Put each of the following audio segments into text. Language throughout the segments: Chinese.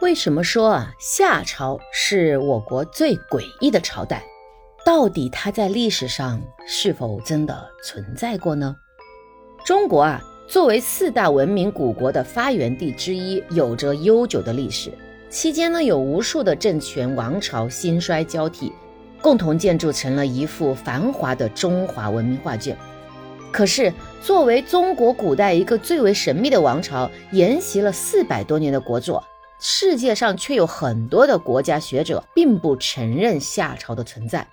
为什么说啊夏朝是我国最诡异的朝代？到底它在历史上是否真的存在过呢？中国啊，作为四大文明古国的发源地之一，有着悠久的历史。期间呢，有无数的政权王朝兴衰交替，共同建筑成了一幅繁华的中华文明画卷。可是，作为中国古代一个最为神秘的王朝，沿袭了四百多年的国祚。世界上却有很多的国家学者并不承认夏朝的存在，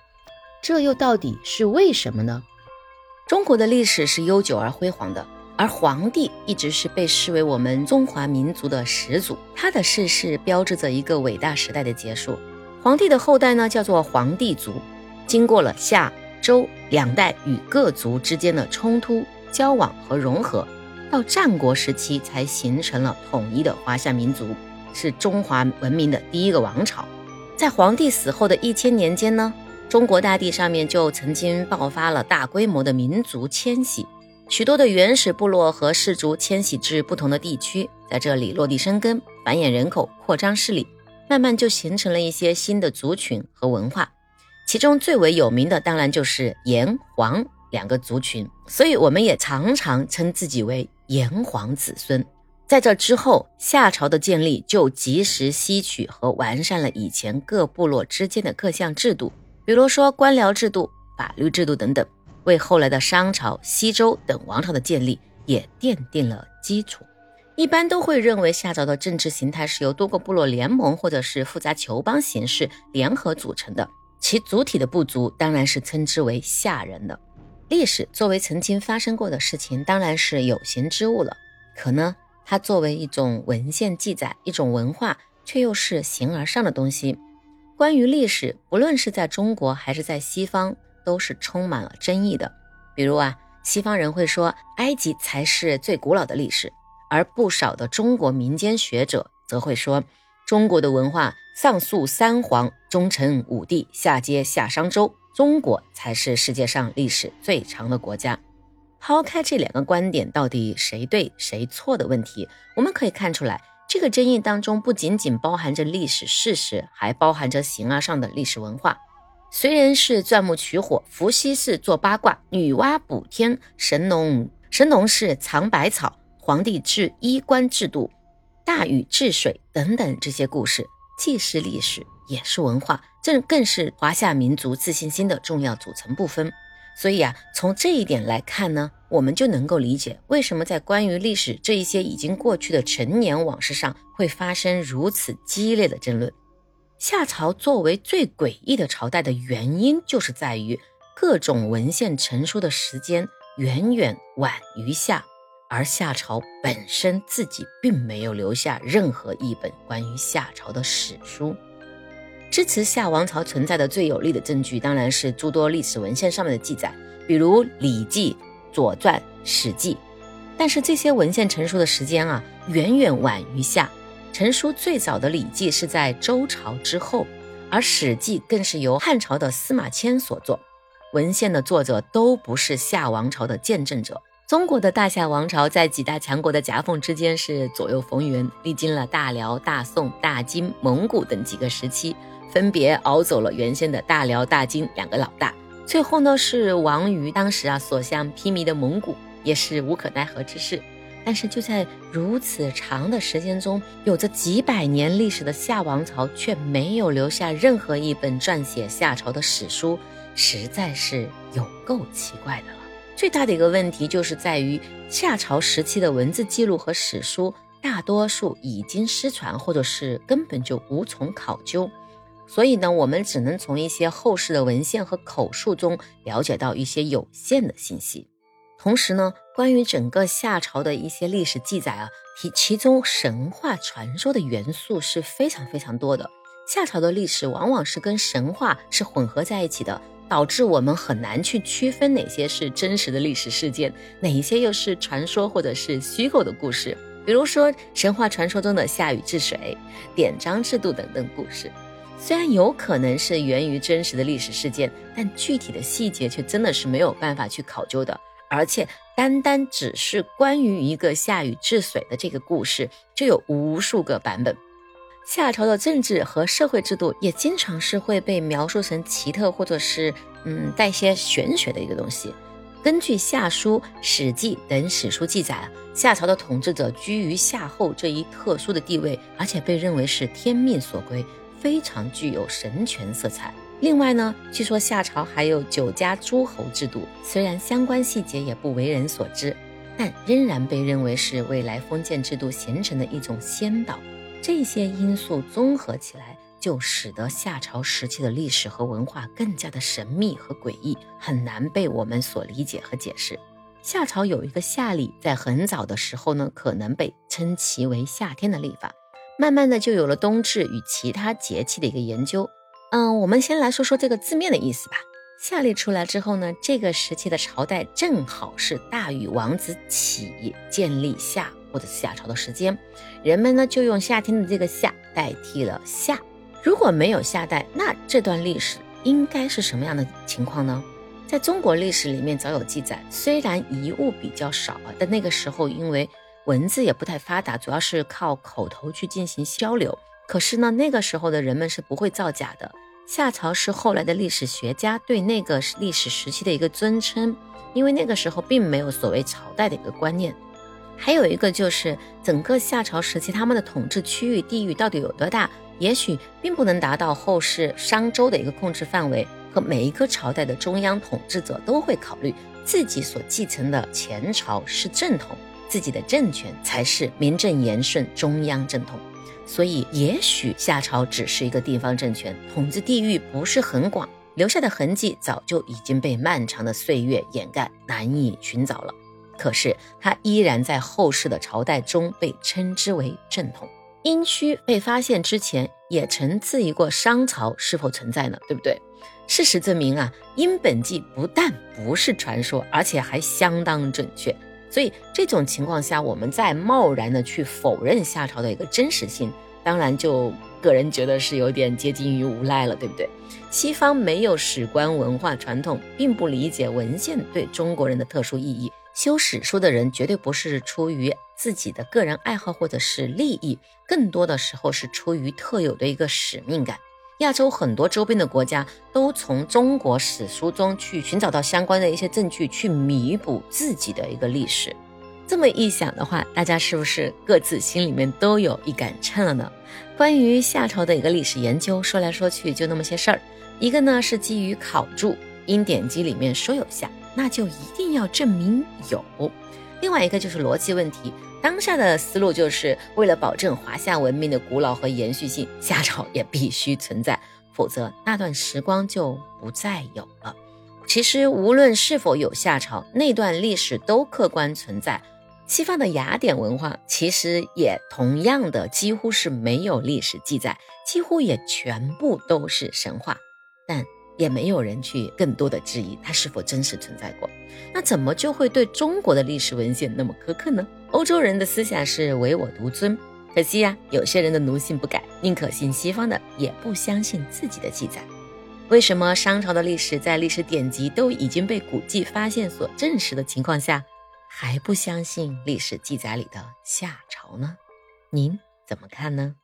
这又到底是为什么呢？中国的历史是悠久而辉煌的，而皇帝一直是被视为我们中华民族的始祖，他的逝世标志着一个伟大时代的结束。皇帝的后代呢，叫做皇帝族，经过了夏、周两代与各族之间的冲突、交往和融合，到战国时期才形成了统一的华夏民族。是中华文明的第一个王朝，在皇帝死后的一千年间呢，中国大地上面就曾经爆发了大规模的民族迁徙，许多的原始部落和氏族迁徙至不同的地区，在这里落地生根，繁衍人口，扩张势力，慢慢就形成了一些新的族群和文化。其中最为有名的当然就是炎黄两个族群，所以我们也常常称自己为炎黄子孙。在这之后，夏朝的建立就及时吸取和完善了以前各部落之间的各项制度，比如说官僚制度、法律制度等等，为后来的商朝、西周等王朝的建立也奠定了基础。一般都会认为夏朝的政治形态是由多个部落联盟或者是复杂酋邦形式联合组成的，其主体的部族当然是称之为夏人的。历史作为曾经发生过的事情，当然是有形之物了，可呢？它作为一种文献记载，一种文化，却又是形而上的东西。关于历史，不论是在中国还是在西方，都是充满了争议的。比如啊，西方人会说埃及才是最古老的历史，而不少的中国民间学者则会说，中国的文化上溯三皇，中承五帝，下接夏商周，中国才是世界上历史最长的国家。抛开这两个观点到底谁对谁错的问题，我们可以看出来，这个争议当中不仅仅包含着历史事实，还包含着形而上的历史文化。虽然是钻木取火、伏羲氏做八卦、女娲补天、神农神农氏藏百草、皇帝制衣冠制度、大禹治水等等这些故事，既是历史，也是文化，这更是华夏民族自信心的重要组成部分。所以啊，从这一点来看呢，我们就能够理解为什么在关于历史这一些已经过去的陈年往事上会发生如此激烈的争论。夏朝作为最诡异的朝代的原因，就是在于各种文献成书的时间远远晚于夏，而夏朝本身自己并没有留下任何一本关于夏朝的史书。支持夏王朝存在的最有力的证据，当然是诸多历史文献上面的记载，比如《礼记》《左传》《史记》。但是这些文献成书的时间啊，远远晚于夏。成书最早的《礼记》是在周朝之后，而《史记》更是由汉朝的司马迁所作。文献的作者都不是夏王朝的见证者。中国的大夏王朝在几大强国的夹缝之间是左右逢源，历经了大辽、大宋、大金、蒙古等几个时期。分别熬走了原先的大辽、大金两个老大，最后呢是亡于当时啊所向披靡的蒙古，也是无可奈何之事。但是就在如此长的时间中，有着几百年历史的夏王朝却没有留下任何一本撰写夏朝的史书，实在是有够奇怪的了。最大的一个问题就是在于夏朝时期的文字记录和史书，大多数已经失传，或者是根本就无从考究。所以呢，我们只能从一些后世的文献和口述中了解到一些有限的信息。同时呢，关于整个夏朝的一些历史记载啊，其其中神话传说的元素是非常非常多的。夏朝的历史往往是跟神话是混合在一起的，导致我们很难去区分哪些是真实的历史事件，哪一些又是传说或者是虚构的故事。比如说神话传说中的夏禹治水、典章制度等等故事。虽然有可能是源于真实的历史事件，但具体的细节却真的是没有办法去考究的。而且，单单只是关于一个夏禹治水的这个故事，就有无数个版本。夏朝的政治和社会制度也经常是会被描述成奇特或者是嗯带些玄学的一个东西。根据《夏书》《史记》等史书记载，夏朝的统治者居于夏后这一特殊的地位，而且被认为是天命所归，非常具有神权色彩。另外呢，据说夏朝还有九家诸侯制度，虽然相关细节也不为人所知，但仍然被认为是未来封建制度形成的一种先导。这些因素综合起来，就使得夏朝时期的历史和文化更加的神秘和诡异，很难被我们所理解和解释。夏朝有一个夏历，在很早的时候呢，可能被称其为夏天的历法。慢慢的就有了冬至与其他节气的一个研究。嗯，我们先来说说这个字面的意思吧。夏历出来之后呢，这个时期的朝代正好是大禹王子启建立夏。或者夏朝的时间，人们呢就用夏天的这个夏代替了夏。如果没有夏代，那这段历史应该是什么样的情况呢？在中国历史里面早有记载，虽然遗物比较少啊，但那个时候因为文字也不太发达，主要是靠口头去进行交流。可是呢，那个时候的人们是不会造假的。夏朝是后来的历史学家对那个历史时期的一个尊称，因为那个时候并没有所谓朝代的一个观念。还有一个就是整个夏朝时期，他们的统治区域地域到底有多大？也许并不能达到后世商周的一个控制范围。和每一个朝代的中央统治者都会考虑自己所继承的前朝是正统，自己的政权才是名正言顺中央正统。所以，也许夏朝只是一个地方政权，统治地域不是很广，留下的痕迹早就已经被漫长的岁月掩盖，难以寻找了。可是，它依然在后世的朝代中被称之为正统。殷墟被发现之前，也曾质疑过商朝是否存在呢？对不对？事实证明啊，殷本纪不但不是传说，而且还相当准确。所以，这种情况下，我们再贸然的去否认夏朝的一个真实性，当然就个人觉得是有点接近于无赖了，对不对？西方没有史观文化传统，并不理解文献对中国人的特殊意义。修史书的人绝对不是出于自己的个人爱好或者是利益，更多的时候是出于特有的一个使命感。亚洲很多周边的国家都从中国史书中去寻找到相关的一些证据，去弥补自己的一个历史。这么一想的话，大家是不是各自心里面都有一杆秤了呢？关于夏朝的一个历史研究，说来说去就那么些事儿。一个呢是基于考注，因典籍里面说有夏。那就一定要证明有。另外一个就是逻辑问题，当下的思路就是为了保证华夏文明的古老和延续性，夏朝也必须存在，否则那段时光就不再有了。其实无论是否有夏朝，那段历史都客观存在。西方的雅典文化其实也同样的几乎是没有历史记载，几乎也全部都是神话。也没有人去更多的质疑它是否真实存在过，那怎么就会对中国的历史文献那么苛刻呢？欧洲人的思想是唯我独尊，可惜呀，有些人的奴性不改，宁可信西方的，也不相信自己的记载。为什么商朝的历史在历史典籍都已经被古迹发现所证实的情况下，还不相信历史记载里的夏朝呢？您怎么看呢？